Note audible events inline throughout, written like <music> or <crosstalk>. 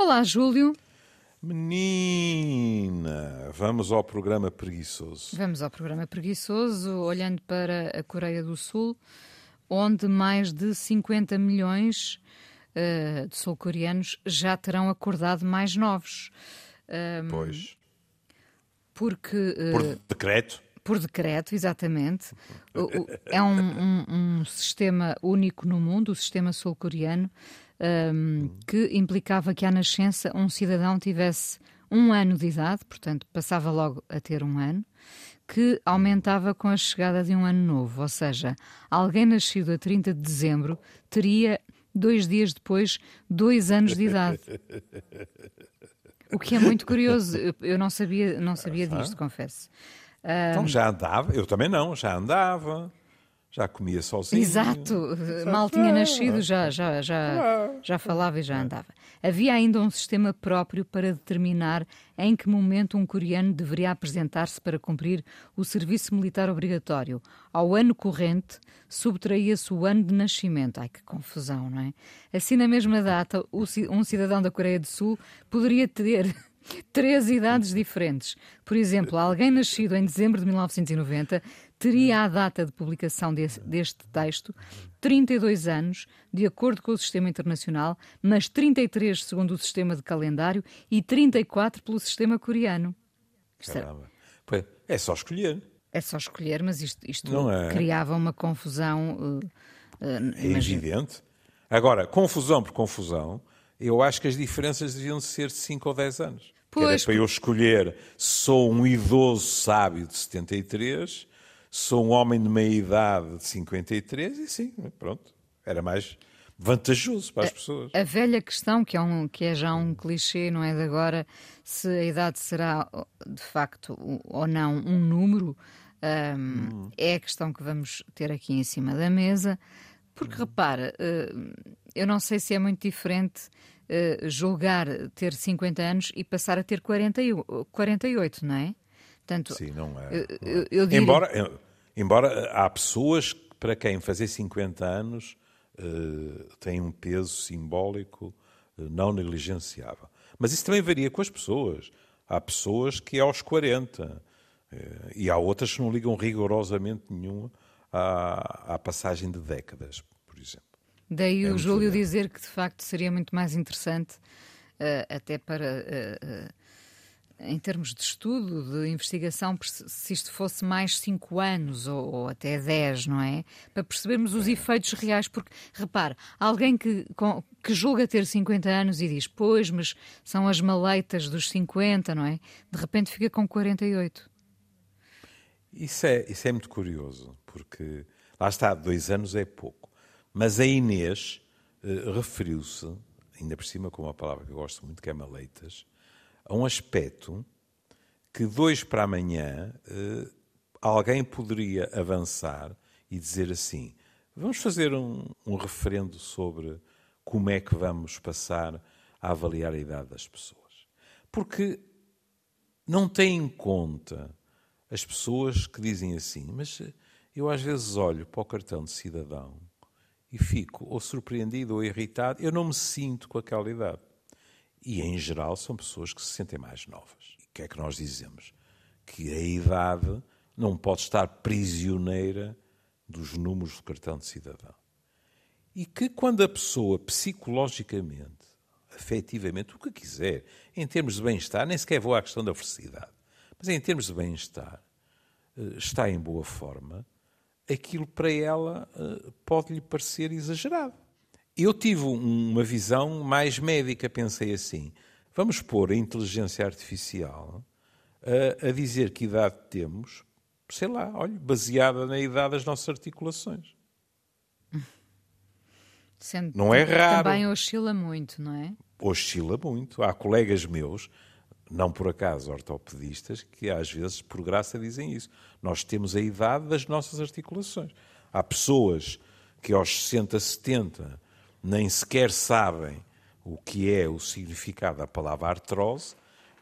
Olá, Júlio. Menina, vamos ao programa preguiçoso. Vamos ao programa preguiçoso, olhando para a Coreia do Sul, onde mais de 50 milhões uh, de sul-coreanos já terão acordado mais novos. Um, pois. Porque. Uh, Por decreto? Por decreto, exatamente. <laughs> é um, um, um, sistema único no mundo, o sistema sul-coreano, um, que implicava que à nascença um cidadão tivesse um ano de idade, portanto passava logo a ter um ano, que aumentava com a chegada de um ano novo, ou seja, alguém nascido a 30 de dezembro teria dois dias depois dois anos de idade. <laughs> O que é muito curioso, eu não sabia, não sabia disto, confesso. Então já andava, eu também não, já andava já comia sozinho. Exato, mal tinha nascido, já, já, já, já falava e já andava. Havia ainda um sistema próprio para determinar em que momento um coreano deveria apresentar-se para cumprir o serviço militar obrigatório. Ao ano corrente, subtraía-se o ano de nascimento. Ai, que confusão, não é? Assim, na mesma data, um cidadão da Coreia do Sul poderia ter <laughs> três idades diferentes. Por exemplo, alguém nascido em dezembro de 1990 teria à data de publicação desse, deste texto 32 anos, de acordo com o sistema internacional, mas 33 segundo o sistema de calendário e 34 pelo sistema coreano. Caramba. É só escolher. É só escolher, mas isto, isto é? criava uma confusão. Uh, uh, é evidente. Agora, confusão por confusão, eu acho que as diferenças deviam ser de 5 ou 10 anos. Pois, Era para eu escolher sou um idoso sábio de 73, sou um homem de meia idade de 53 e sim, pronto, era mais vantajoso para as pessoas. A, a velha questão, que é, um, que é já um clichê, não é de agora, se a idade será de facto ou não um número, um, hum. é a questão que vamos ter aqui em cima da mesa. Porque hum. repara, hum, eu não sei se é muito diferente uh, julgar ter 50 anos e passar a ter 40, 48, não é? Portanto, Sim, não é. Eu, eu diria... embora, embora há pessoas para quem fazer 50 anos uh, tem um peso simbólico uh, não negligenciável. Mas isso também varia com as pessoas. Há pessoas que é aos 40 uh, e há outras que não ligam rigorosamente nenhum à, à passagem de décadas, por exemplo. Daí é o Júlio dizer que de facto seria muito mais interessante, até para. Em termos de estudo, de investigação, se isto fosse mais 5 anos ou, ou, até 10, não é? Para percebermos os efeitos reais, porque, repare, alguém que, com, que julga ter 50 anos e diz, pois, mas são as maleitas dos 50, não é? De repente fica com 48. Isso é, isso é muito curioso, porque lá está, dois anos é pouco. Mas a Inês uh, referiu-se, ainda por cima com uma palavra que eu gosto muito, que é maleitas, a um aspecto que dois para amanhã uh, alguém poderia avançar e dizer assim: vamos fazer um, um referendo sobre como é que vamos passar a avaliar a idade das pessoas. Porque não tem em conta as pessoas que dizem assim, mas eu às vezes olho para o cartão de cidadão e fico ou surpreendido ou irritado, eu não me sinto com aquela idade. E, em geral, são pessoas que se sentem mais novas. E o que é que nós dizemos? Que a idade não pode estar prisioneira dos números do cartão de cidadão. E que quando a pessoa psicologicamente, afetivamente, o que quiser, em termos de bem-estar, nem sequer vou à questão da felicidade, mas em termos de bem-estar, eh, está em boa forma, aquilo para ela uh, pode-lhe parecer exagerado. Eu tive uma visão mais médica, pensei assim: vamos pôr a inteligência artificial uh, a dizer que idade temos, sei lá, olha, baseada na idade das nossas articulações. Sendo não é raro. Também oscila muito, não é? Oscila muito. Há colegas meus não por acaso ortopedistas, que às vezes, por graça, dizem isso. Nós temos a idade das nossas articulações. Há pessoas que aos 60, 70 nem sequer sabem o que é o significado da palavra artrose,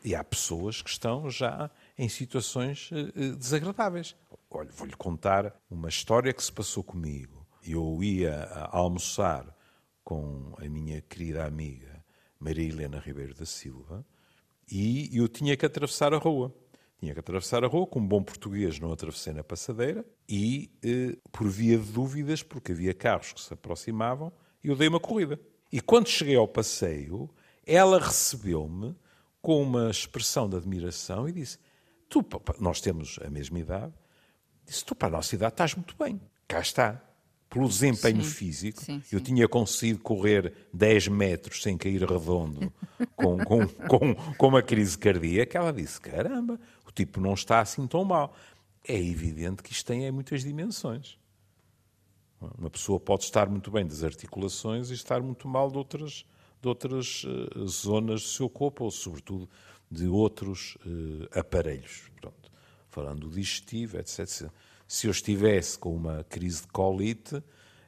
e há pessoas que estão já em situações eh, eh, desagradáveis. Olha, vou-lhe contar uma história que se passou comigo. Eu ia almoçar com a minha querida amiga Maria Helena Ribeiro da Silva, e eu tinha que atravessar a rua. Tinha que atravessar a rua, como bom português não atravessei na passadeira, e eh, por via de dúvidas, porque havia carros que se aproximavam, eu dei uma corrida. E quando cheguei ao passeio, ela recebeu-me com uma expressão de admiração e disse: Tu, nós temos a mesma idade, disse: Tu, para a nossa idade, estás muito bem. Cá está pelo desempenho sim, físico, sim, sim. eu tinha conseguido correr 10 metros sem cair redondo <laughs> com, com, com, com uma crise cardíaca. Ela disse: caramba, o tipo não está assim tão mal. É evidente que isto tem muitas dimensões. Uma pessoa pode estar muito bem das articulações e estar muito mal de outras, de outras uh, zonas do seu corpo, ou sobretudo de outros uh, aparelhos. Pronto. Falando do digestivo, etc se eu estivesse com uma crise de colite,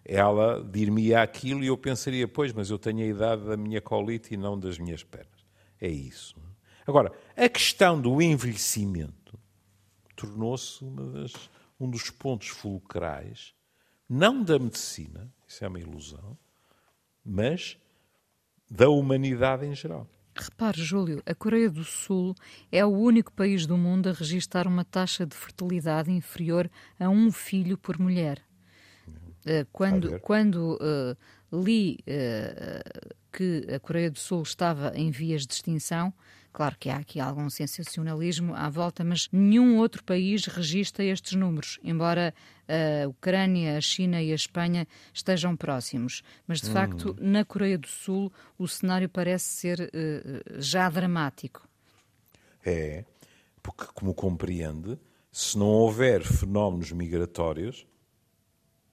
ela dir-me aquilo e eu pensaria, pois, mas eu tenho a idade da minha colite e não das minhas pernas. É isso. Agora, a questão do envelhecimento tornou-se um dos pontos fulcrais, não da medicina, isso é uma ilusão, mas da humanidade em geral. Repare, Júlio, a Coreia do Sul é o único país do mundo a registrar uma taxa de fertilidade inferior a um filho por mulher. Uh, quando quando uh, li uh, que a Coreia do Sul estava em vias de extinção, Claro que há aqui algum sensacionalismo à volta, mas nenhum outro país registra estes números, embora a Ucrânia, a China e a Espanha estejam próximos. Mas, de hum. facto, na Coreia do Sul o cenário parece ser uh, já dramático. É, porque, como compreende, se não houver fenómenos migratórios,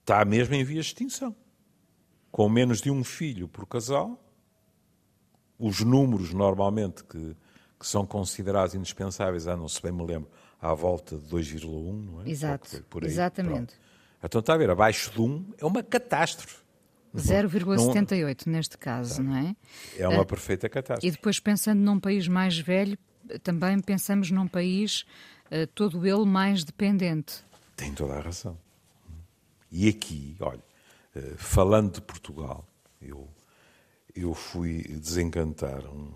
está mesmo em via de extinção. Com menos de um filho por casal, os números normalmente que que são considerados indispensáveis, ah, não se bem me lembro, à volta de 2,1, não é? Exato, por aí. exatamente. Pronto. Então está a ver, abaixo de 1 é uma catástrofe. 0,78 neste caso, tá. não é? É uma uh, perfeita catástrofe. E depois, pensando num país mais velho, também pensamos num país uh, todo ele mais dependente. Tem toda a razão. E aqui, olha, falando de Portugal, eu, eu fui desencantar um,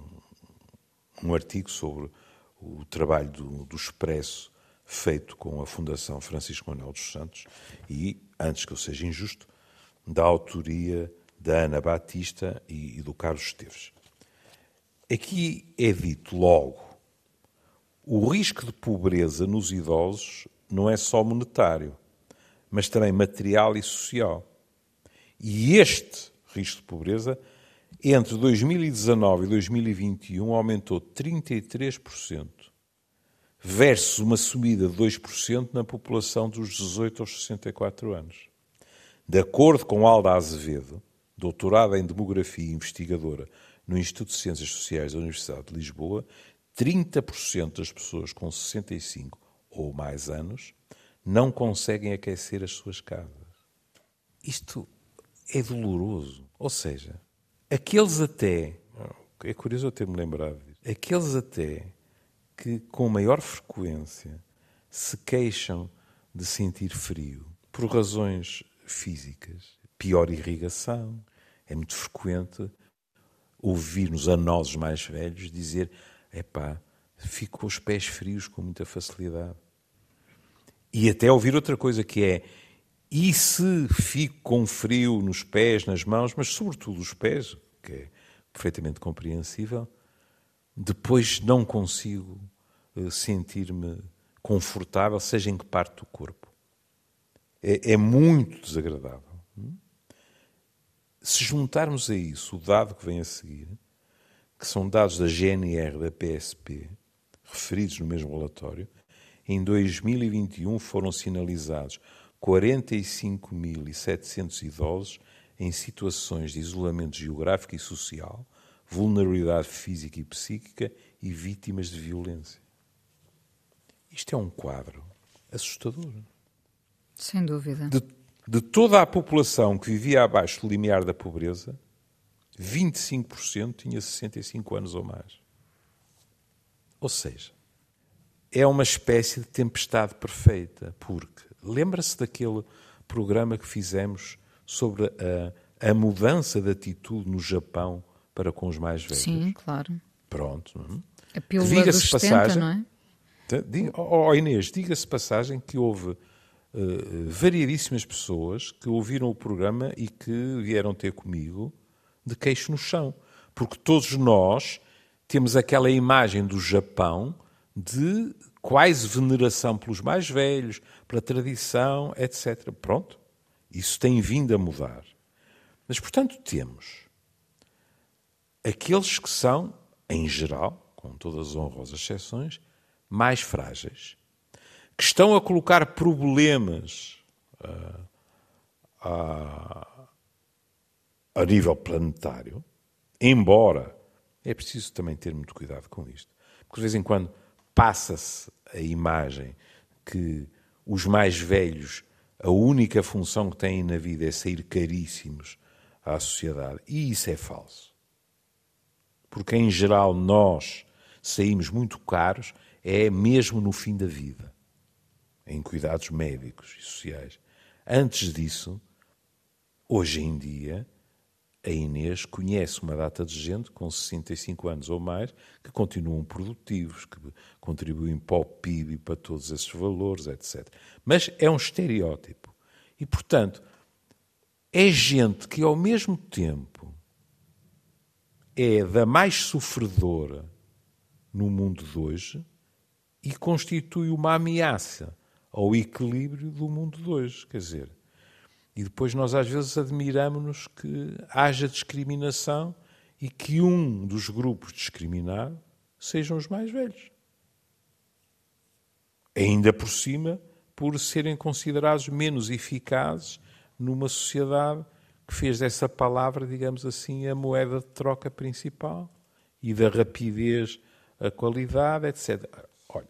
um artigo sobre o trabalho do, do Expresso feito com a Fundação Francisco Manuel dos Santos e, antes que eu seja injusto, da autoria da Ana Batista e, e do Carlos Esteves. Aqui é dito logo: o risco de pobreza nos idosos não é só monetário, mas também material e social. E este risco de pobreza entre 2019 e 2021 aumentou 33%, versus uma subida de 2% na população dos 18 aos 64 anos. De acordo com Alda Azevedo, doutorada em Demografia e investigadora no Instituto de Ciências Sociais da Universidade de Lisboa, 30% das pessoas com 65 ou mais anos não conseguem aquecer as suas casas. Isto é doloroso. Ou seja, Aqueles até, é curioso eu ter-me lembrado disso, aqueles até que com maior frequência se queixam de sentir frio por razões físicas, pior irrigação, é muito frequente ouvir-nos a nós mais velhos dizer epá, fico com os pés frios com muita facilidade. E até ouvir outra coisa que é e se fico com frio nos pés, nas mãos, mas sobretudo os pés, que é perfeitamente compreensível, depois não consigo eh, sentir-me confortável, seja em que parte do corpo. É, é muito desagradável. Se juntarmos a isso o dado que vem a seguir, que são dados da GNR da PSP, referidos no mesmo relatório, em 2021 foram sinalizados 45.700 idosos em situações de isolamento geográfico e social, vulnerabilidade física e psíquica e vítimas de violência. Isto é um quadro assustador. Sem dúvida. De, de toda a população que vivia abaixo do limiar da pobreza, 25% tinha 65 anos ou mais. Ou seja, é uma espécie de tempestade perfeita, porque Lembra-se daquele programa que fizemos sobre a, a mudança de atitude no Japão para com os mais velhos. Sim, claro. Pronto. É? A pílula dos 70, passagem, não é? Diga, oh Inês, diga-se passagem que houve uh, variadíssimas pessoas que ouviram o programa e que vieram ter comigo de queixo no chão. Porque todos nós temos aquela imagem do Japão de quase veneração pelos mais velhos, pela tradição, etc. Pronto, isso tem vindo a mudar. Mas, portanto, temos aqueles que são, em geral, com todas as honrosas exceções, mais frágeis, que estão a colocar problemas uh, a, a nível planetário, embora é preciso também ter muito cuidado com isto, porque de vez em quando passa-se a imagem que os mais velhos, a única função que têm na vida é sair caríssimos à sociedade. E isso é falso. Porque, em geral, nós saímos muito caros, é mesmo no fim da vida, em cuidados médicos e sociais. Antes disso, hoje em dia, a Inês conhece uma data de gente com 65 anos ou mais que continuam produtivos, que contribuem para o PIB e para todos esses valores, etc. Mas é um estereótipo. E, portanto, é gente que, ao mesmo tempo, é da mais sofredora no mundo de hoje e constitui uma ameaça ao equilíbrio do mundo de hoje. Quer dizer, e depois nós às vezes admiramos-nos que haja discriminação e que um dos grupos discriminados sejam os mais velhos. Ainda por cima, por serem considerados menos eficazes numa sociedade que fez dessa palavra, digamos assim, a moeda de troca principal e da rapidez, a qualidade, etc. Olha,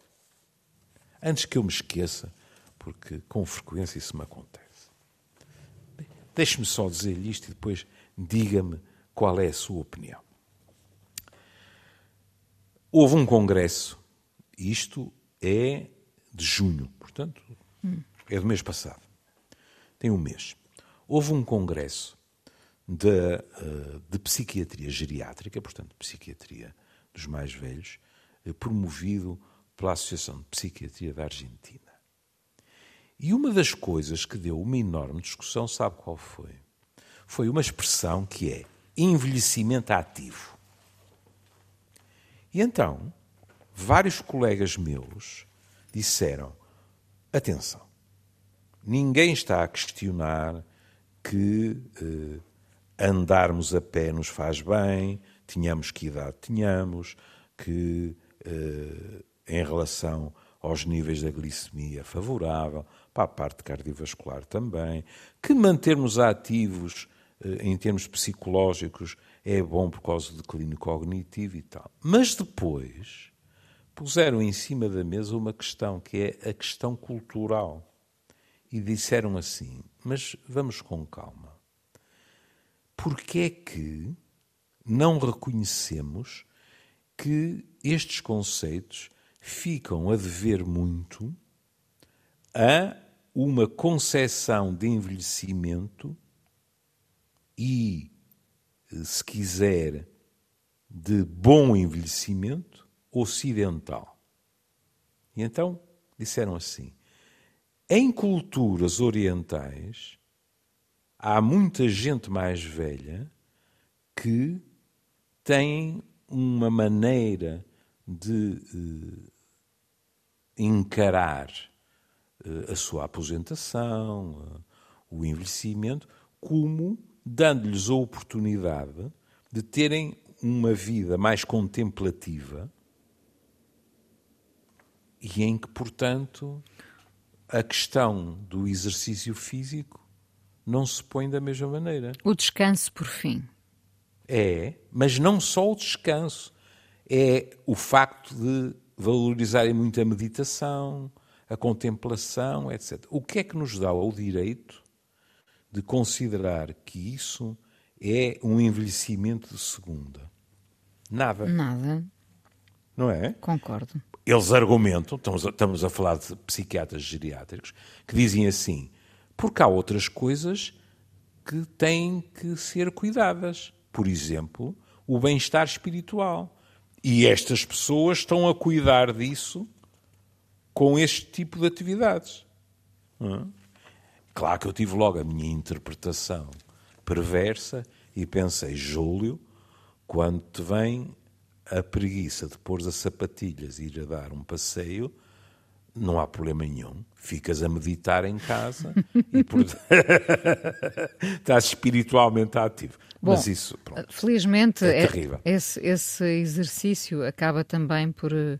antes que eu me esqueça, porque com frequência isso me acontece. Deixe-me só dizer-lhe isto e depois diga-me qual é a sua opinião. Houve um congresso, isto é de junho, portanto, é do mês passado. Tem um mês. Houve um congresso de, eh, de psiquiatria geriátrica, portanto, psiquiatria dos mais velhos, eh, promovido pela Associação de Psiquiatria da Argentina. E uma das coisas que deu uma enorme discussão, sabe qual foi? Foi uma expressão que é envelhecimento ativo. E então, vários colegas meus disseram: atenção, ninguém está a questionar que eh, andarmos a pé nos faz bem, tínhamos que idade tínhamos, que eh, em relação aos níveis da glicemia favorável, para a parte cardiovascular também, que mantermos ativos eh, em termos psicológicos é bom por causa do declínio cognitivo e tal. Mas depois puseram em cima da mesa uma questão que é a questão cultural. E disseram assim: mas vamos com calma. Porque é que não reconhecemos que estes conceitos ficam a dever muito a uma concepção de envelhecimento e, se quiser, de bom envelhecimento ocidental. E então disseram assim: em culturas orientais há muita gente mais velha que tem uma maneira de uh, encarar a sua aposentação, uh, o envelhecimento, como dando-lhes a oportunidade de terem uma vida mais contemplativa e em que, portanto, a questão do exercício físico não se põe da mesma maneira. O descanso, por fim. É, mas não só o descanso é o facto de valorizarem muito a meditação, a contemplação, etc. O que é que nos dá o direito de considerar que isso é um envelhecimento de segunda? Nada. Nada. Não é? Concordo. Eles argumentam, estamos a, estamos a falar de psiquiatras geriátricos, que dizem assim, porque há outras coisas que têm que ser cuidadas. Por exemplo, o bem-estar espiritual. E estas pessoas estão a cuidar disso com este tipo de atividades. É? Claro que eu tive logo a minha interpretação perversa e pensei, Júlio, quando te vem a preguiça de pôr as sapatilhas e ir a dar um passeio, não há problema nenhum. Ficas a meditar em casa <laughs> e por... <laughs> estás espiritualmente ativo. Bom, Mas isso, pronto, felizmente, é, é terrível. Esse, esse, exercício acaba também por uh,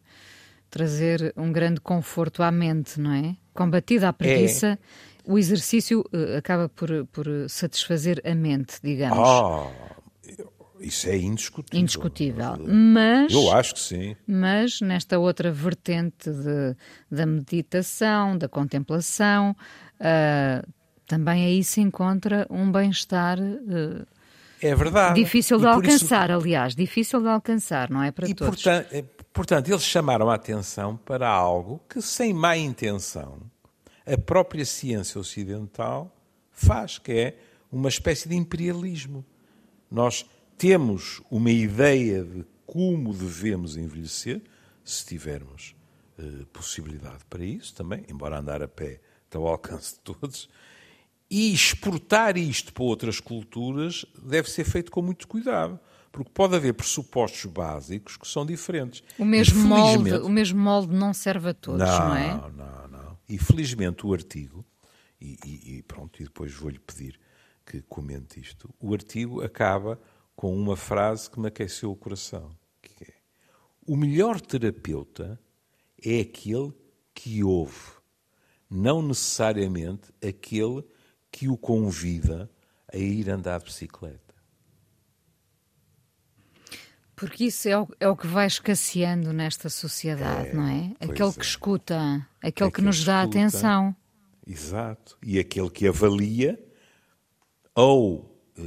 trazer um grande conforto à mente, não é? Combatida a preguiça, é. o exercício uh, acaba por, por satisfazer a mente, digamos. Oh, isso é indiscutível. Indiscutível. Mas. Eu acho que sim. Mas nesta outra vertente de, da meditação, da contemplação, uh, também aí se encontra um bem-estar. Uh, é verdade. Difícil de alcançar, isso... aliás, difícil de alcançar, não é para e todos. Portanto, portanto, eles chamaram a atenção para algo que, sem má intenção, a própria ciência ocidental faz, que é uma espécie de imperialismo. Nós temos uma ideia de como devemos envelhecer, se tivermos eh, possibilidade para isso também, embora andar a pé está ao alcance de todos, e exportar isto para outras culturas deve ser feito com muito cuidado, porque pode haver pressupostos básicos que são diferentes. O mesmo, molde, o mesmo molde não serve a todos, não, não é? Não, não, não. E felizmente o artigo, e, e, e pronto, e depois vou-lhe pedir que comente isto, o artigo acaba com uma frase que me aqueceu o coração, que é: o melhor terapeuta é aquele que ouve, não necessariamente aquele que o convida a ir andar de bicicleta. Porque isso é o, é o que vai escasseando nesta sociedade, é, não é? Aquele é. que escuta, aquele que nos dá escuta, atenção. Exato. E aquele que avalia ou eh,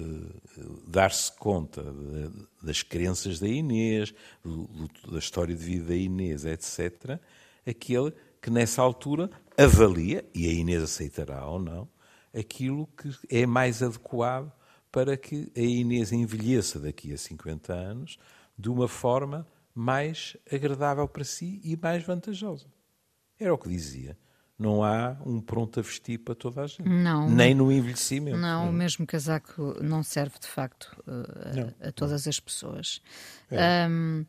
dar-se conta de, das crenças da Inês, do, do, da história de vida da Inês, etc., aquele que nessa altura avalia, e a Inês aceitará ou não, aquilo que é mais adequado para que a Inês envelheça daqui a 50 anos de uma forma mais agradável para si e mais vantajosa. Era o que dizia não há um pronto a vestir para toda a gente. Não. Nem no envelhecimento. Não, o mesmo casaco não serve de facto a, a todas as pessoas. É. Um,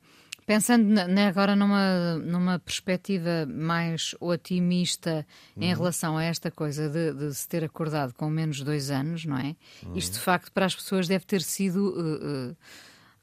pensando na, agora numa, numa perspectiva mais otimista em uhum. relação a esta coisa de, de, se ter acordado com menos de dois anos, não é? Uhum. Isto de facto para as pessoas deve ter sido. Uh, uh,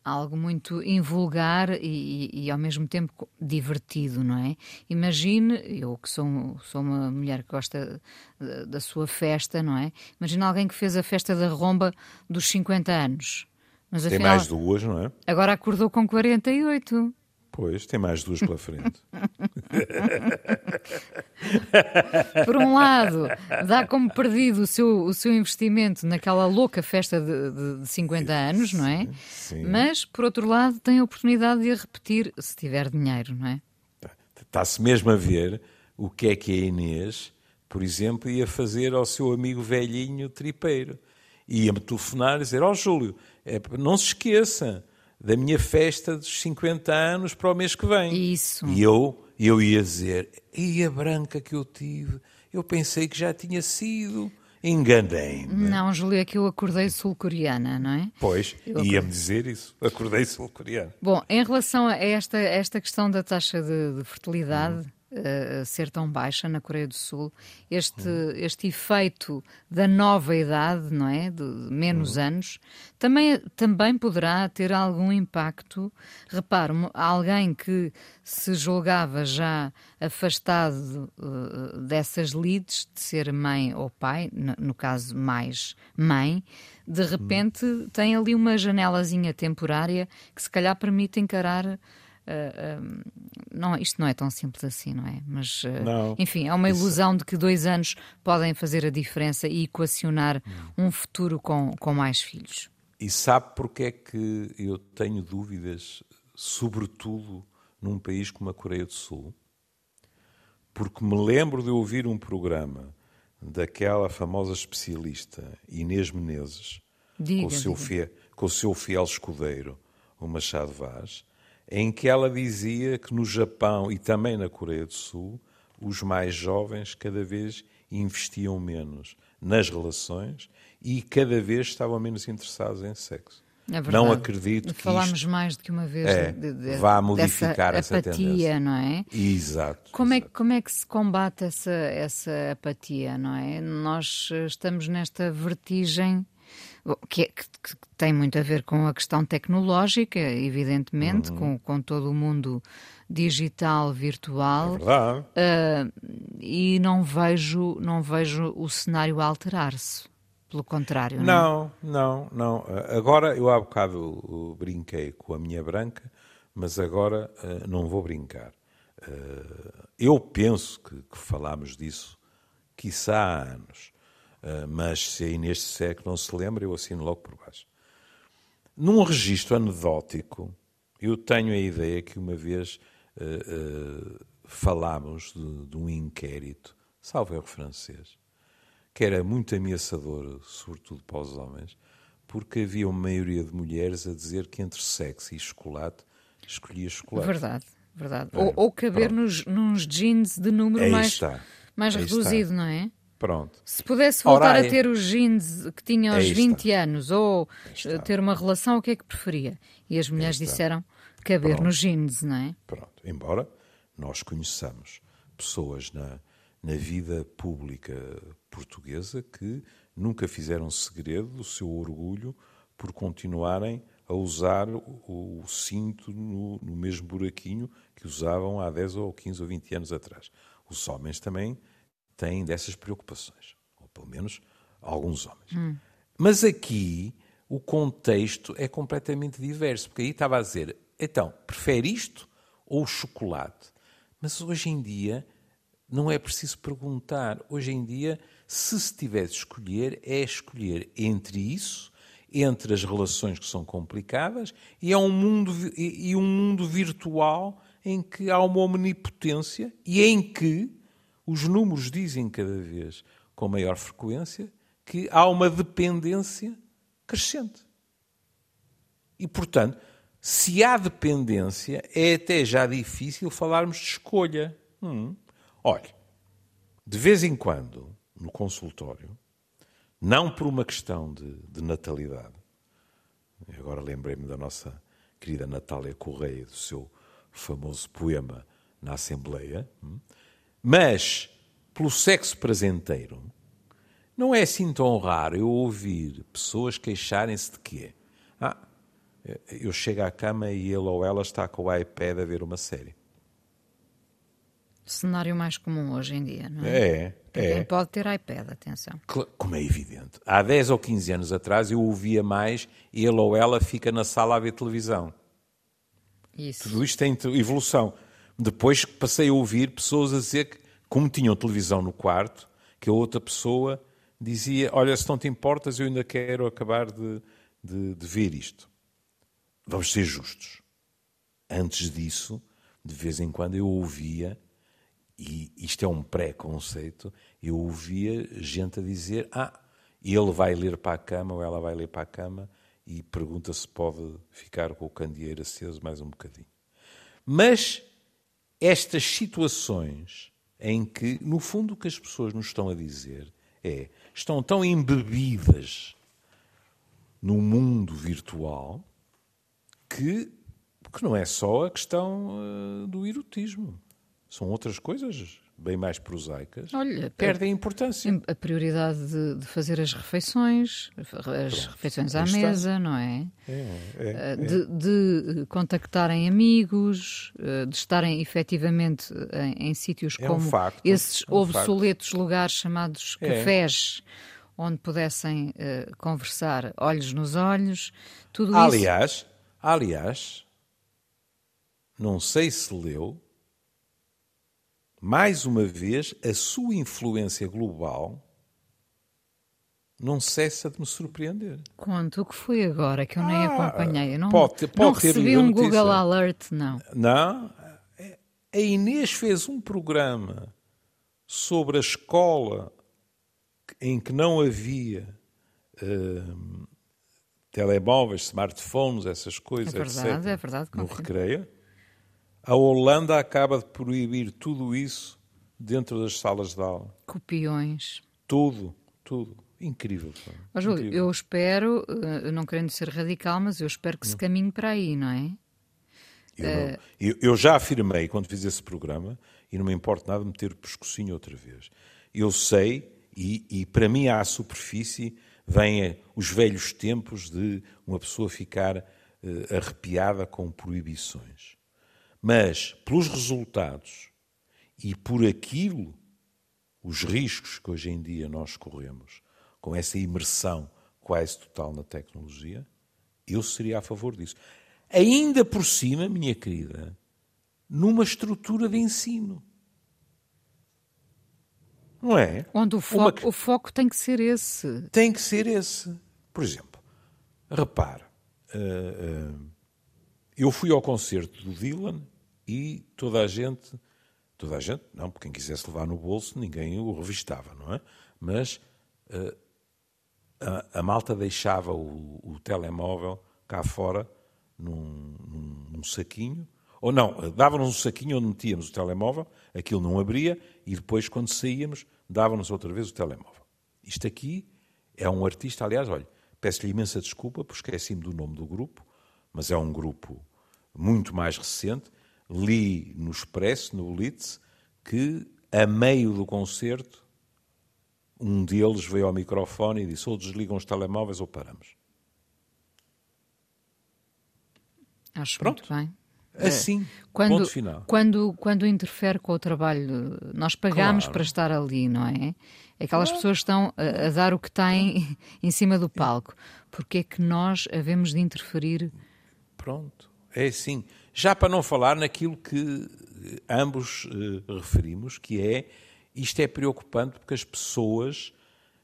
algo muito invulgar e, e, e, ao mesmo tempo divertido, não é? Imagine, eu que sou, sou uma mulher que gosta da, da sua festa, não é? Imagina alguém que fez a festa da romba dos 50 anos. Mas, Tem afinal, mais duas, não é? Agora acordou com 48. Pois, tem mais duas pela frente. <laughs> Por um lado, dá como perdido o seu, o seu investimento naquela louca festa de, de, de 50 anos, não é? Sim. Mas, por outro lado, tem a oportunidade de a repetir se tiver dinheiro, não é? Está-se mesmo a ver o que é que a Inês, por exemplo, ia fazer ao seu amigo velhinho tripeiro. Ia-me telefonar e dizer: Ó oh, Júlio, é, não se esqueça da minha festa dos 50 anos para o mês que vem. Isso. E eu, eu ia dizer, e a branca que eu tive, eu pensei que já tinha sido. Enganei-me. Não, Júlia, é que eu acordei sul-coreana, não é? Pois, ia-me dizer isso. Acordei sul-coreana. Bom, em relação a esta, esta questão da taxa de, de fertilidade, hum uh, ser tão baixa na Coreia do Sul, este, uhum. este efeito da nova idade, não é? De menos uhum. anos, também, também poderá ter algum impacto. Repare, alguém que se julgava já afastado uh, dessas lides de ser mãe ou pai, no, no caso mais mãe, de repente uhum. tem ali uma janelazinha temporária que se calhar permite encarar Uh, não, isto não é tão simples assim, não é? Mas, uh, não, enfim, é uma ilusão de que dois anos podem fazer a diferença e equacionar hum. um futuro com, com mais filhos. E sabe porque é que eu tenho dúvidas, sobretudo num país como a Coreia do Sul? Porque me lembro de ouvir um programa daquela famosa especialista Inês Menezes, diga, com, o seu fiel, com o seu fiel escudeiro, o Machado Vaz, em que ela dizia que no Japão e também na Coreia do Sul, os mais jovens cada vez investiam menos nas relações e cada vez estavam menos interessados em sexo. É não acredito que Falámos isto mais do que uma vez é, de, de, vá modificar essa apatia, tendência. não é? Exato. Como é, exato. como é que se combate essa, essa apatia, não é? Nós estamos nesta vertigem que, é- que- que tem muito a ver com a questão tecnológica, evidentemente, Uhum. com, com todo o mundo digital, virtual, É verdade. ah, e não vejo, não vejo o cenário alterar-se. Pelo contrário, não, é? Não, não, não. Agora, eu há bocado uh, brinquei com a minha branca, mas agora uh, não vou brincar. Uh, eu penso que, que falámos disso, quiçá há anos, Uh, mas se a Inês disser que não se lembra, eu assino logo por baixo. Num registro anedótico, eu tenho a ideia que uma vez uh, uh, falámos de, de um inquérito, salvo erro francês, que era muito ameaçador, sobretudo para os homens, porque havia uma maioria de mulheres a dizer que entre sexo e chocolate escolhia chocolate. Verdade, verdade. É, ou, ou caber pronto. nos, nos jeans de número Aí mais, está. mais Aí reduzido, está. não é? Pronto. Se pudesse Ora, voltar a ter os jeans que tinha aos Aí 20 está. anos ou eh, ter uma relação, o que é que preferia? E as mulheres disseram caber Pronto. nos jeans, não é? Pronto. Embora nós conheçamos pessoas na, na vida pública portuguesa que nunca fizeram segredo do seu orgulho por continuarem a usar o, o cinto no, no mesmo buraquinho que usavam há 10 ou 15 ou 20 anos atrás. Os homens também têm dessas preocupações, ou pelo menos alguns homens. Mas aqui o contexto é completamente diverso, porque aí estava a dizer, então, prefere isto ou o chocolate? Mas hoje em dia não é preciso perguntar. Hoje em dia, se se tivesse de escolher, é escolher entre isso, entre as relações que são complicadas, e, é um mundo, e um mundo virtual em que há uma omnipotência e em que os números dizem cada vez com maior frequência que há uma dependência crescente. E, portanto, se há dependência, é até já difícil falarmos de escolha. Hum. Olha, de vez em quando, no consultório, não por uma questão de, de natalidade, e agora lembrei-me da nossa querida Natália Correia, do seu famoso poema na Assembleia, hum, mas pelo sexo prazenteiro, não é assim tão raro eu ouvir pessoas queixarem-se de quê? Ah, eu chego à cama e ele ou ela está com o iPad a ver uma série. Cenário mais comum hoje em dia, não é? É, Quem é. pode ter iPad, atenção. Como é evidente. Há 10 ou 15 anos atrás eu ouvia mais ele ou ela fica na sala a ver televisão. Isso. Tudo isto tem evolução. Depois passei a ouvir pessoas a dizer que, como tinham televisão no quarto, que a outra pessoa dizia: Olha, se não te importas, eu ainda quero acabar de, de, de ver isto. Vamos ser justos. Antes disso, de vez em quando eu ouvia, e isto é um pré-conceito, eu ouvia gente a dizer: Ah, ele vai ler para a cama ou ela vai ler para a cama e pergunta se pode ficar com o candeeiro aceso mais um bocadinho. Mas estas situações em que, no fundo, o que as pessoas nos estão a dizer é estão tão embebidas no mundo virtual que, que não é só a questão eh, do erotismo. São outras coisas bem mais prosaicas. Olha, perdem importância. A prioridade de, de fazer as refeições, as refeições à Aí está. mesa, não é? É, é, Uh, De, de contactarem amigos, uh, de estarem efetivamente em, em sítios É um como facto, esses é um obsoletos lugares chamados É. cafés, onde pudessem uh, conversar olhos nos olhos, tudo isso. Aliás, aliás, não sei se leu, mais uma vez, a sua influência global não cessa de me surpreender. Conto o que foi agora, que eu nem Ah, acompanhei. Eu não, pode não pode ter recebi um notícia. Google Alert, não. Não, a Inês fez um programa sobre a escola em que não havia hum, telemóveis, smartphones, essas coisas, é verdade, etc. É verdade, no recreio. A Holanda acaba de proibir tudo isso dentro das salas de aula. Copiões. Tudo, tudo. Incrível. Oh, Júlio, Incrível. eu espero, eh, não querendo ser radical, mas eu espero que se caminhe para aí, não é? Eu, não, eu, eu, já afirmei quando fiz esse programa, e não me importa nada meter o pescocinho outra vez. Eu sei, e, e para mim à superfície vêm os velhos tempos de uma pessoa ficar uh, arrepiada com proibições. Mas, pelos resultados e por aquilo, os riscos que hoje em dia nós corremos, com essa imersão quase total na tecnologia, eu seria a favor disso. Ainda por cima, minha querida, numa estrutura de ensino. Não é? Onde o foco, Uma... o foco tem que ser esse. Tem que ser esse. Por exemplo, repare, uh, uh, eu fui ao concerto do Dylan e toda a gente, toda a gente, não, porque quem quisesse levar no bolso, ninguém o revistava, não é? Mas uh, a, a, malta deixava o, o, telemóvel cá fora num, num, num saquinho, ou não, davam-nos um saquinho onde metíamos o telemóvel, aquilo não abria, e depois, quando saíamos, davam-nos outra vez o telemóvel. Isto aqui é um artista, aliás, olha, peço-lhe imensa desculpa, porque esqueci-me do nome do grupo, mas é um grupo muito mais recente. Li no Expresso, no Blitz, que a meio do concerto, um deles veio ao microfone e disse: ou desligam os telemóveis ou paramos. Acho Pronto. muito bem. Assim, quando, ponto final. Quando, quando interfere com o trabalho, nós pagamos claro. para estar ali, não é? Aquelas claro. pessoas estão a, a, dar o que têm <laughs> em cima do palco. Porque é que nós havemos de interferir? Pronto, é assim. Já para não falar naquilo que ambos uh, referimos, que é isto é preocupante porque as pessoas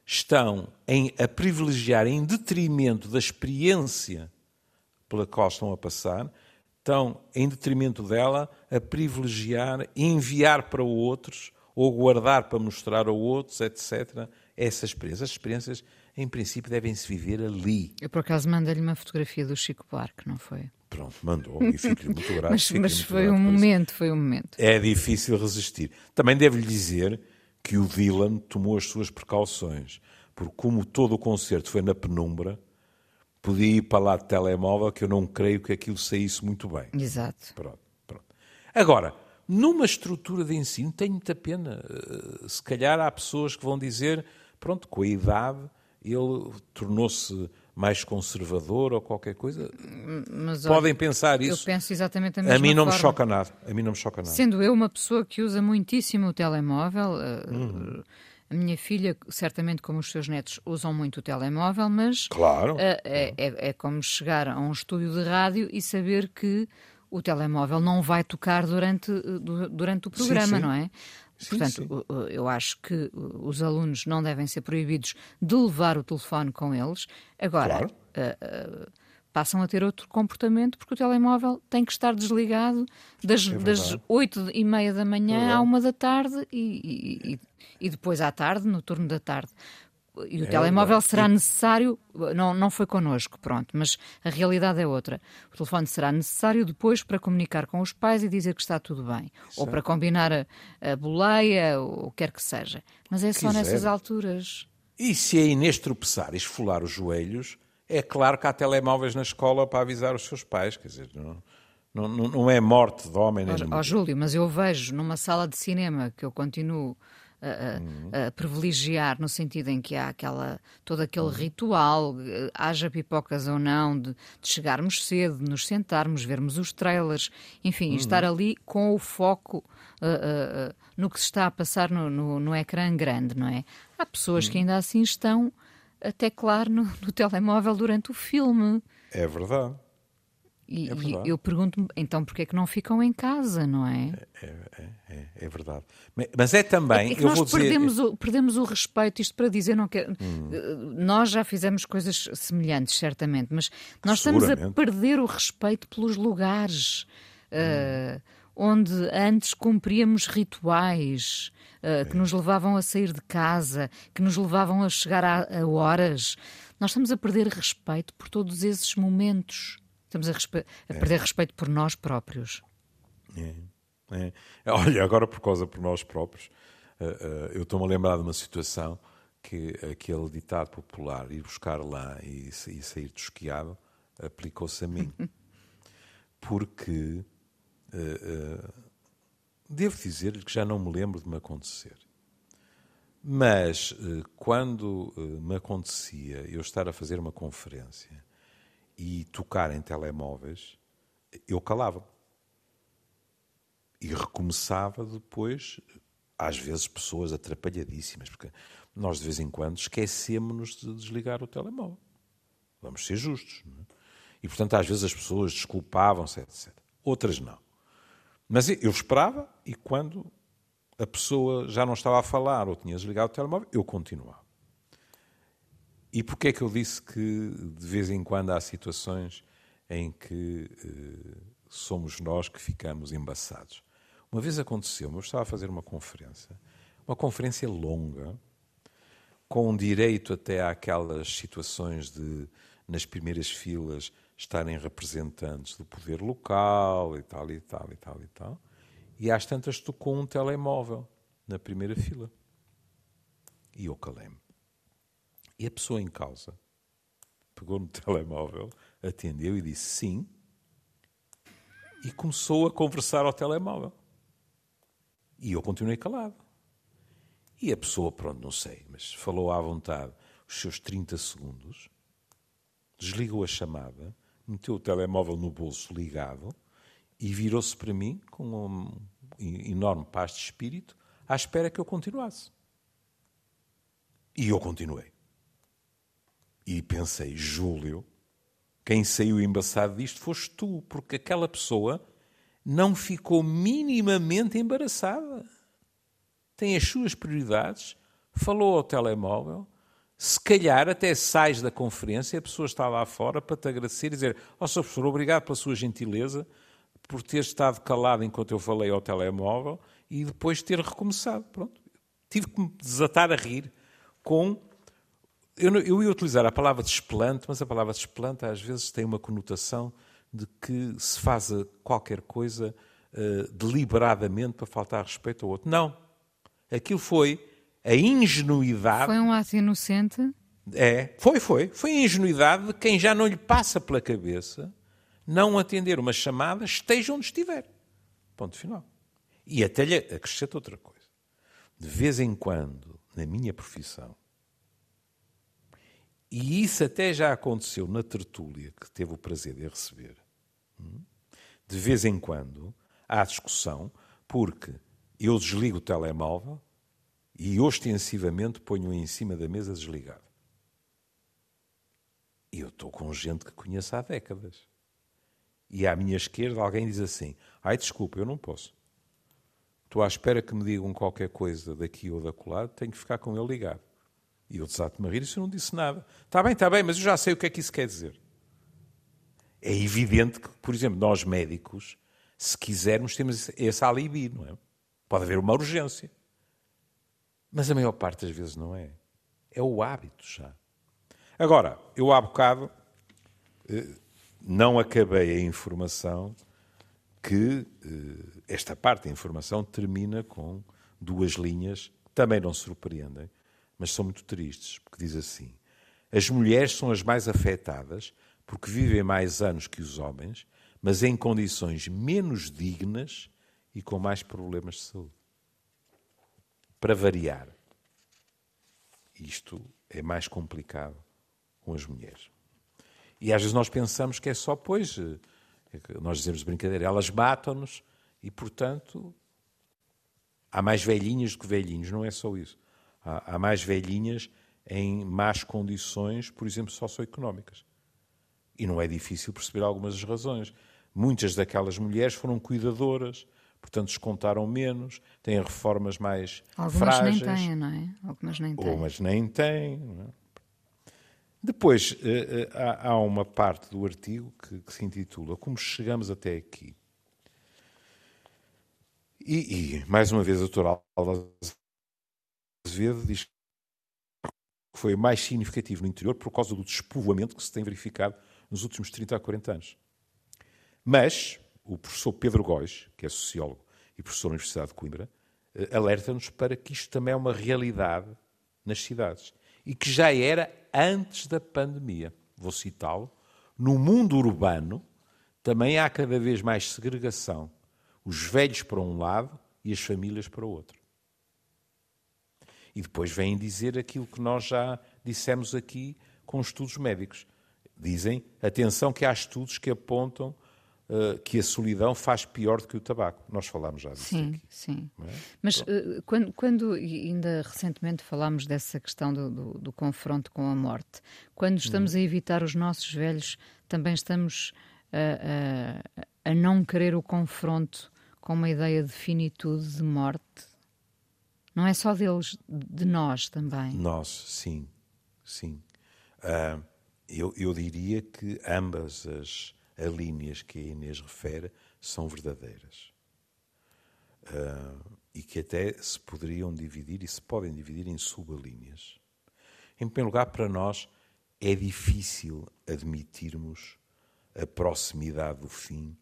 estão em, a privilegiar em detrimento da experiência pela qual estão a passar, estão, em detrimento dela, a privilegiar, enviar para outros ou guardar para mostrar a outros, etc., essas experiências. As experiências, em princípio, devem-se viver ali. Eu, por acaso, mandei-lhe uma fotografia do Chico Buarque, não foi? Pronto, mandou, e fico-lhe <laughs> muito grato. mas, mas foi um momento, foi um momento. É difícil resistir. Também devo-lhe dizer que o Dylan tomou as suas precauções, porque como todo o concerto foi na penumbra, podia ir para lá de telemóvel que eu não creio que aquilo saísse muito bem. Exato. Pronto, pronto. Agora, numa estrutura de ensino, tem muita pena. Eh, se calhar há pessoas que vão dizer, pronto, com a idade ele tornou-se mais conservador ou qualquer coisa. Mas, Podem pensar isso. Eu penso exatamente a mesma A mim não forma. me choca nada. A mim não me choca nada. Sendo eu uma pessoa que usa muitíssimo o telemóvel, uhum. A minha filha, certamente como os seus netos, usam muito o telemóvel, mas claro. Uh, é, é, é como chegar a um estúdio de rádio e saber que o telemóvel não vai tocar durante, durante o programa, sim, sim. não é? Sim, Portanto, eu acho que os alunos não devem ser proibidos de levar o telefone com eles. Agora, claro. uh, uh, passam a ter outro comportamento porque o telemóvel tem que estar desligado das, é das 8 e meia da manhã é à uma da tarde e, e, e, depois à tarde, no turno da tarde. E o é telemóvel será necessário, não, não foi connosco, pronto, mas a realidade é outra. O telefone será necessário depois para comunicar com os pais e dizer que está tudo bem. Ou para combinar a, a boleia, ou o que quer que seja. Mas é só Quiser. nessas alturas. E se a Inês tropeçar e esfolar os joelhos, é claro que há telemóveis na escola para avisar os seus pais, quer dizer, não, não, não é morte de homem nem de mulher. Ó Júlio, mas eu vejo numa sala de cinema que eu continuo a, uhum. a, privilegiar no sentido em que há aquela, todo aquele uhum. ritual, eh, haja pipocas ou não, de, de, chegarmos cedo, de nos sentarmos, vermos os trailers, enfim, uhum. estar ali com o foco uh, uh, no que se está a passar no, no, no ecrã grande, não é? Há pessoas que uhum. ainda assim estão até claro no, no telemóvel durante o filme. É verdade. E, é e eu pergunto-me, então porquê é que não ficam em casa, não é? É, é, é, é verdade. Mas é também. É, que nós perdemos, dizer... o, perdemos o respeito, isto para dizer, não quer. Hum. Nós já fizemos coisas semelhantes, certamente, mas nós estamos a perder o respeito pelos lugares. Hum. Uh, onde antes cumpríamos rituais uh, que nos levavam a sair de casa, que nos levavam a chegar a, a horas. Nós estamos a perder respeito por todos esses momentos. Estamos a, respe... a é. perder respeito por nós próprios. É, é. <laughs> Olha, agora por causa por nós próprios, uh, uh, eu estou-me a lembrar de uma situação que aquele ditado popular, ir buscar lá e, e sair tosquiado, aplicou-se a mim. <laughs> Porque uh, devo dizer-lhe que já não me lembro de me acontecer. Mas quando me acontecia eu estar a fazer uma conferência e tocar em telemóveis, eu calava. E recomeçava depois, às vezes, pessoas atrapalhadíssimas, porque nós de vez em quando esquecemos-nos de desligar o telemóvel. Vamos ser justos. É? E, portanto, às vezes as pessoas desculpavam-se, etc. Outras não. Mas eu esperava e quando a pessoa já não estava a falar ou tinha desligado o telemóvel, eu continuava. E porquê é que eu disse que de vez em quando há situações em que eh, somos nós que ficamos embaçados? Uma vez aconteceu, eu estava a fazer uma conferência, uma conferência longa, com direito até àquelas situações de, nas primeiras filas, estarem representantes do poder local e tal, e tal, e tal, e tal. E às tantas tocou um telemóvel na primeira fila. E eu calei-me. E a pessoa em causa pegou no <laughs> telemóvel, atendeu e disse sim, e começou a conversar ao telemóvel. E eu continuei calado. E a pessoa, pronto, não sei, mas falou à vontade os seus 30 segundos, desligou a chamada, meteu o telemóvel no bolso ligado e virou-se para mim com um enorme paz de espírito à espera que eu continuasse. E eu continuei. E pensei, Júlio, quem saiu embaçado disto foste tu, porque aquela pessoa não ficou minimamente embaraçada. Tem as suas prioridades, falou ao telemóvel, se calhar até sais da conferência, a pessoa está lá fora para te agradecer e dizer: Ó oh, Sr. Professor, obrigado pela sua gentileza, por ter estado calado enquanto eu falei ao telemóvel e depois ter recomeçado. Pronto. Tive que me desatar a rir com eu, eu ia utilizar a palavra desplante, mas a palavra desplante às vezes tem uma conotação de que se faz qualquer coisa uh, deliberadamente para faltar respeito ao outro. Não. Aquilo foi a ingenuidade. Foi um ato inocente? É, foi, foi. Foi a ingenuidade de quem já não lhe passa pela cabeça não atender uma chamada, esteja onde estiver. Ponto final. E até lhe acrescento outra coisa. De vez em quando, na minha profissão, e isso até já aconteceu na tertúlia que teve o prazer de receber. Hum? De vez em quando há discussão, porque eu desligo o telemóvel e ostensivamente ponho em cima da mesa desligado. E eu estou com gente que conheço há décadas. E à minha esquerda alguém diz assim: Ai, desculpa, eu não posso. Estou à espera que me digam qualquer coisa daqui ou da colada, tenho que ficar com ele ligado. E eu desato-me a rir, isso não disse nada. Está bem, está bem, mas eu já sei o que é que isso quer dizer. É evidente que, por exemplo, nós médicos, se quisermos, temos esse alibi, não é? Pode haver uma urgência. Mas a maior parte das vezes não é. É o hábito já. Agora, eu há bocado eh, não acabei a informação que eh, esta parte da informação termina com duas linhas que também não surpreendem mas são muito tristes, porque diz assim: as mulheres são as mais afetadas porque vivem mais anos que os homens, mas em condições menos dignas e com mais problemas de saúde. Para variar, isto é mais complicado com as mulheres. E às vezes nós pensamos que é só, pois, eh, nós dizemos brincadeira, elas matam-nos e, portanto, há mais velhinhas do que velhinhos. Não é só isso. Há, há mais velhinhas em más condições, por exemplo, socioeconómicas. E não é difícil perceber algumas das razões. Muitas daquelas mulheres foram cuidadoras, portanto descontaram menos, têm reformas mais Algumas frágeis. nem têm, não é? Algumas nem têm. Algumas nem têm. É? Depois, eh, eh, há uma parte do artigo que, se intitula Como chegamos até aqui. E, e mais uma vez, a doutora Azevedo diz que foi mais significativo no interior por causa do despovoamento que se tem verificado nos últimos 30 a 40 anos. Mas o professor Pedro Góis, que é sociólogo e professor da Universidade de Coimbra, eh, alerta-nos para que isto também é uma realidade nas cidades e que já era antes da pandemia. Vou citá-lo. No mundo urbano também há cada vez mais segregação. Os velhos para um lado e as famílias para o outro. E depois vêm dizer aquilo que nós já dissemos aqui com estudos médicos. Dizem, atenção, que há estudos que apontam uh, que a solidão faz pior do que o tabaco. Nós falámos já disso sim, aqui. Sim. É? Mas uh, quando, quando, ainda recentemente falámos dessa questão do, do, do confronto com a morte, quando estamos hum. a evitar os nossos velhos, também estamos a, a, a não querer o confronto com uma ideia de finitude, de morte? Não é só deles, de nós também. Nós, sim, sim. Uh, eu, eu, diria que ambas as, as, linhas que a Inês refere são verdadeiras. Uh, e que até se poderiam dividir e se podem dividir em subalíneas. Em primeiro lugar, para nós é difícil admitirmos a proximidade do fim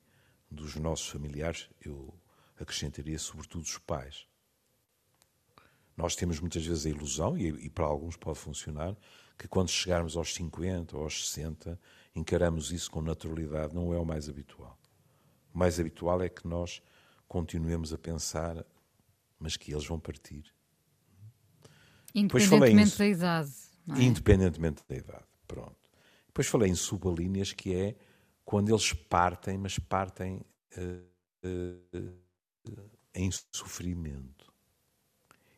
dos nossos familiares, eu acrescentaria sobretudo os pais. Nós temos muitas vezes a ilusão, e, e, para alguns pode funcionar, que quando chegarmos aos 50 ou aos 60, encaramos isso com naturalidade. Não é o mais habitual. O mais habitual é que nós continuemos a pensar, mas que eles vão partir. Independentemente da idade. É? Independentemente da idade, pronto. Depois falei em subalíneas, que é quando eles partem, mas partem uh, uh, em sofrimento.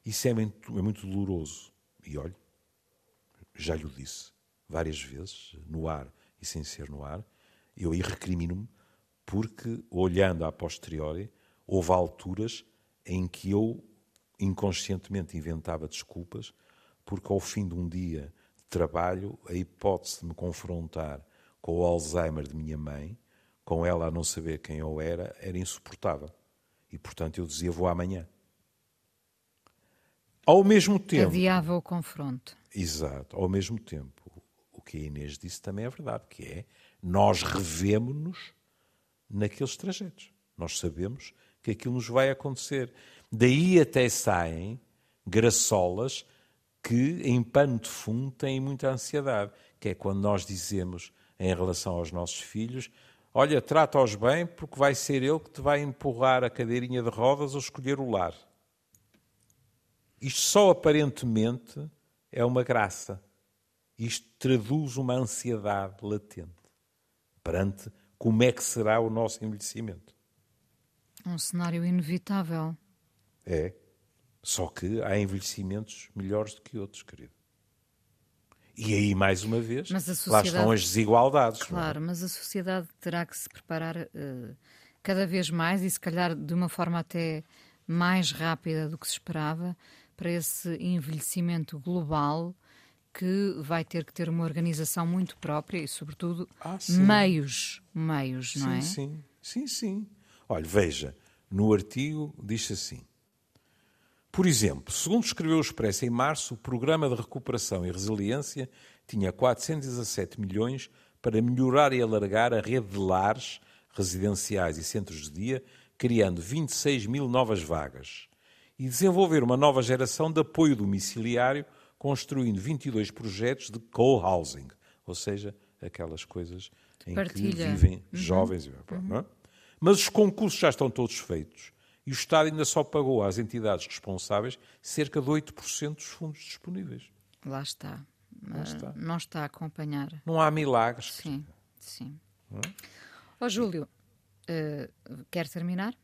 Isso é muito, é muito doloroso. E olhe, já lhe disse várias vezes, no ar e sem ser no ar, eu aí recrimino-me porque, olhando a posteriori, houve alturas em que eu inconscientemente inventava desculpas, porque ao fim de um dia de trabalho, a hipótese de me confrontar com o Alzheimer de minha mãe, com ela a não saber quem eu era, era insuportável. E, portanto, eu dizia: vou amanhã. Ao mesmo tempo. Adiava o confronto. Exato. Ao mesmo tempo, o que a Inês disse também é verdade, que é nós revemos-nos naqueles trajetos. Nós sabemos que aquilo nos vai acontecer. Daí até saem graçolas que, em pano de fundo, têm muita ansiedade, que é quando nós dizemos em relação aos nossos filhos: olha, trata-os bem, porque vai ser ele que te vai empurrar a cadeirinha de rodas ou escolher o lar. Isto só aparentemente é uma graça. Isto traduz uma ansiedade latente perante como é que será o nosso envelhecimento. Um cenário inevitável. É. Só que há envelhecimentos melhores do que outros, querido. E aí, mais uma vez, lá estão as desigualdades. É? Claro, é? mas a sociedade terá que se preparar uh, cada vez mais e, se calhar, de uma forma até mais rápida do que se esperava para esse envelhecimento global que vai ter que ter uma organização muito própria e, sobretudo, ah, meios, meios, não sim, é? Sim, sim, sim. Olha, veja, no artigo diz assim por exemplo, segundo escreveu o Expresso em março, o Programa de Recuperação e Resiliência tinha 417 milhões para melhorar e alargar a rede de lares residenciais e centros de dia, criando 26 mil novas vagas. E desenvolver uma nova geração de apoio domiciliário, construindo 22 projetos de co-housing, ou seja, aquelas coisas em Partilha. que vivem uhum. jovens. Uhum. É? Mas os concursos já estão todos feitos e o Estado ainda só pagou às entidades responsáveis cerca de 8% dos fundos disponíveis. Lá está. Lá está. Não está a acompanhar. Não há milagres. Sim, sim. Ó oh, Júlio, uh, quer terminar?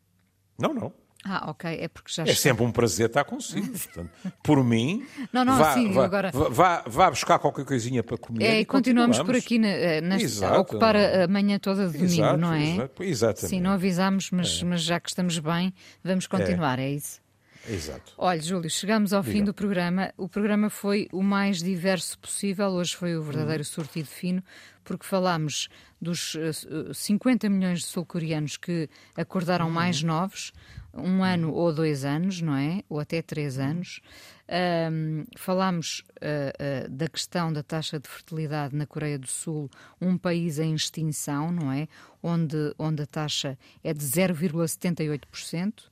Não, não. Ah, ok, é porque já É sempre um prazer estar consigo. <laughs> Portanto, por mim, não, não, vá, sim, vá, agora... vá, vá, buscar qualquer coisinha para comer. É, e continuamos, por aqui na, eh, nesta, exato, a ocupar a manhã toda de domingo, exato, não é? Exato, exatamente. Sim, não avisámos, mas, é. mas já que estamos bem, vamos continuar, é, é isso? Exato. Olha, Júlio, chegamos ao Diga. fim do programa. O programa foi o mais diverso possível. Hoje foi o verdadeiro hum. sortido fino, porque falámos dos uh, eh, 50 milhões de sul-coreanos que acordaram hum. mais novos, um ano ou dois anos, não é? Ou até três anos. Um, falámos uh, uh, da questão da taxa de fertilidade na Coreia do Sul, um país em extinção, não é? Onde, onde a taxa é de 0,78%.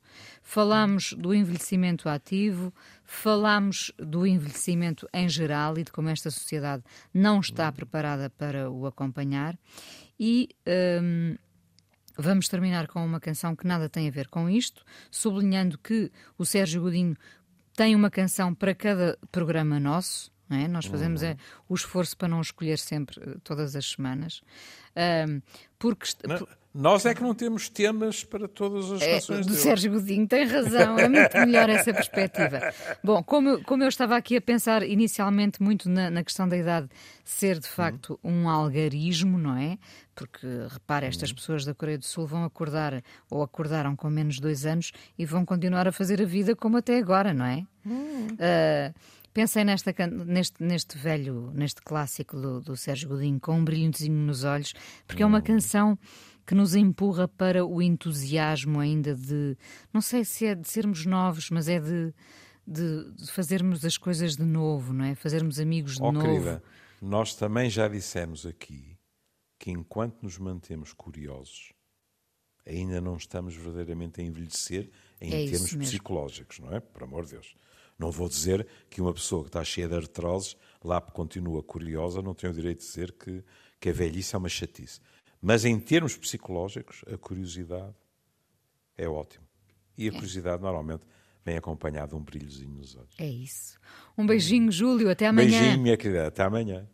Falámos do envelhecimento ativo, falámos do envelhecimento em geral e de como esta sociedade não está preparada para o acompanhar. E. Um, Vamos terminar com uma canção que nada tem a ver com isto, sublinhando que o Sérgio Godinho tem uma canção para cada programa nosso. É? Nós fazemos uhum. é, o esforço para não escolher sempre eh, todas as semanas. Um, porque não, nós é que não temos temas para todas as é, canções do Sérgio Godinho tem razão, é muito melhor essa perspectiva. <laughs> Bom, como eu, como eu estava aqui a pensar inicialmente muito na, na questão da idade ser de facto uhum. um algarismo, não é? Porque, repare, estas uhum. pessoas da Coreia do Sul vão acordar ou acordaram com menos de dois anos e vão continuar a fazer a vida como até agora, não é? Uh, Pensei nesta, neste, neste velho, neste clássico do, do Sérgio Godinho, com um brilhozinho nos olhos, porque é uma hum. canção que nos empurra para o entusiasmo ainda de, não sei se é de sermos novos, mas é de, de, de fazermos as coisas de novo, não é? Fazermos amigos de oh, novo. Querida, nós também já dissemos aqui que enquanto nos mantemos curiosos, ainda não estamos verdadeiramente a envelhecer em é termos psicológicos, não é? Por amor de Deus. Não vou dizer que uma pessoa que está cheia de artroses, lá continua curiosa, não tem o direito de dizer que, que a velhice é uma chatice. Mas em termos psicológicos, a curiosidade é ótimo. E a é. curiosidade normalmente vem acompanhada de um brilhozinho nos olhos. É isso. Um beijinho, Júlio. Até amanhã. Beijinho, minha querida. Até amanhã.